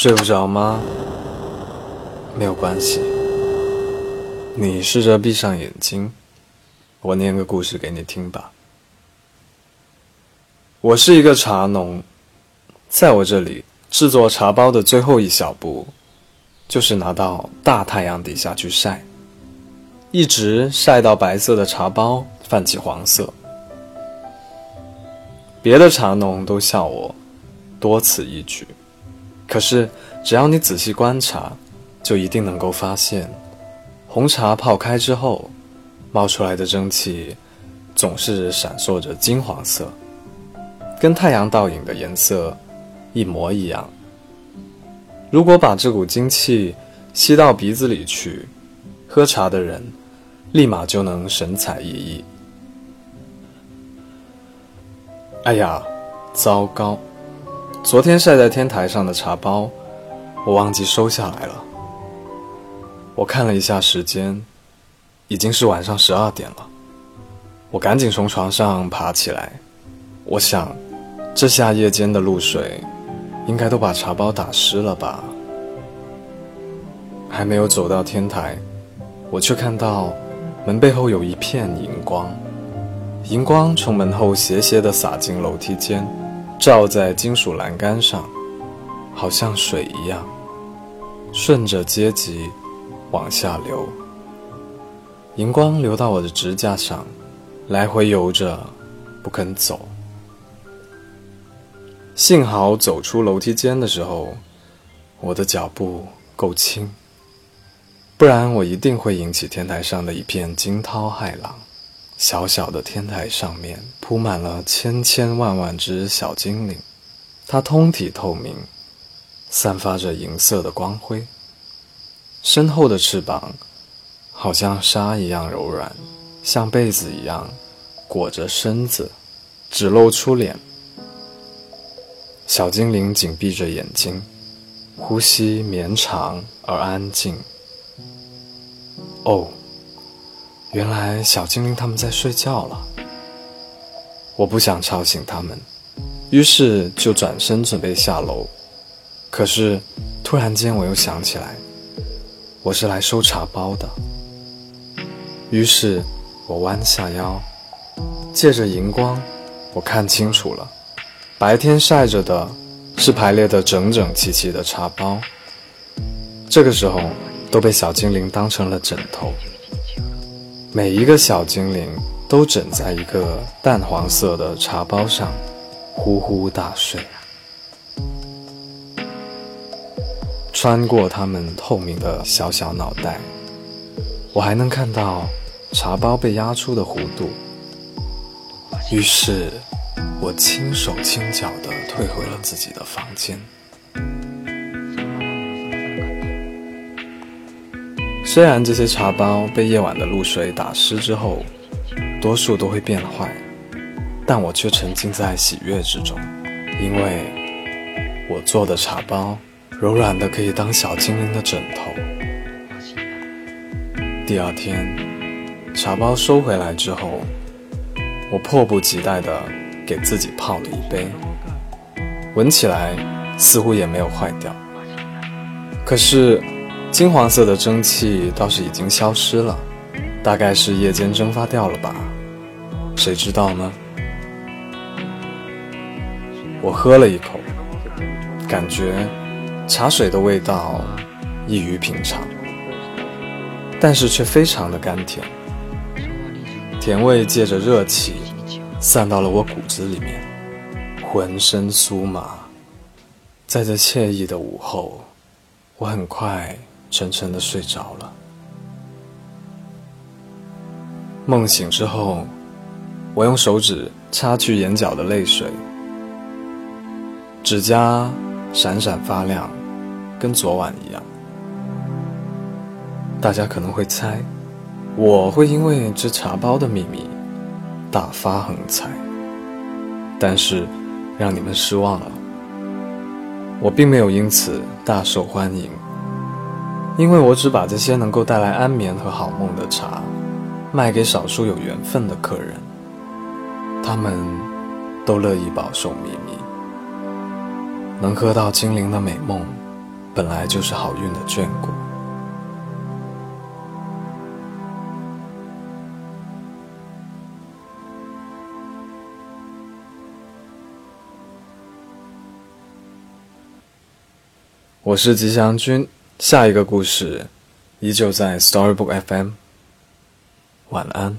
睡不着吗？没有关系，你试着闭上眼睛，我念个故事给你听吧。我是一个茶农，在我这里制作茶包的最后一小步，就是拿到大太阳底下去晒，一直晒到白色的茶包泛起黄色。别的茶农都笑我多此一举。可是，只要你仔细观察，就一定能够发现，红茶泡开之后，冒出来的蒸汽总是闪烁着金黄色，跟太阳倒影的颜色一模一样。如果把这股精气吸到鼻子里去，喝茶的人立马就能神采奕奕。哎呀，糟糕！昨天晒在天台上的茶包，我忘记收下来了。我看了一下时间，已经是晚上十二点了。我赶紧从床上爬起来，我想，这下夜间的露水，应该都把茶包打湿了吧。还没有走到天台，我却看到门背后有一片荧光，荧光从门后斜斜地洒进楼梯间。照在金属栏杆上，好像水一样，顺着阶级往下流。荧光流到我的指甲上，来回游着，不肯走。幸好走出楼梯间的时候，我的脚步够轻，不然我一定会引起天台上的一片惊涛骇浪。小小的天台上面铺满了千千万万只小精灵，它通体透明，散发着银色的光辉。身后的翅膀好像纱一样柔软，像被子一样裹着身子，只露出脸。小精灵紧闭着眼睛，呼吸绵长而安静。哦。原来小精灵他们在睡觉了，我不想吵醒他们，于是就转身准备下楼。可是突然间我又想起来，我是来收茶包的。于是我弯下腰，借着荧光，我看清楚了，白天晒着的是排列的整整齐齐的茶包，这个时候都被小精灵当成了枕头。每一个小精灵都枕在一个淡黄色的茶包上，呼呼大睡。穿过它们透明的小小脑袋，我还能看到茶包被压出的弧度。于是，我轻手轻脚地退回了自己的房间。虽然这些茶包被夜晚的露水打湿之后，多数都会变坏，但我却沉浸在喜悦之中，因为我做的茶包柔软的可以当小精灵的枕头。第二天，茶包收回来之后，我迫不及待的给自己泡了一杯，闻起来似乎也没有坏掉，可是。金黄色的蒸汽倒是已经消失了，大概是夜间蒸发掉了吧？谁知道呢？我喝了一口，感觉茶水的味道异于平常，但是却非常的甘甜，甜味借着热气散到了我骨子里面，浑身酥麻。在这惬意的午后，我很快。沉沉的睡着了。梦醒之后，我用手指擦去眼角的泪水，指甲闪闪发亮，跟昨晚一样。大家可能会猜，我会因为这茶包的秘密大发横财，但是让你们失望了，我并没有因此大受欢迎。因为我只把这些能够带来安眠和好梦的茶卖给少数有缘分的客人，他们都乐意饱受秘密。能喝到精灵的美梦，本来就是好运的眷顾。我是吉祥君。下一个故事依旧在 storybook fm 晚安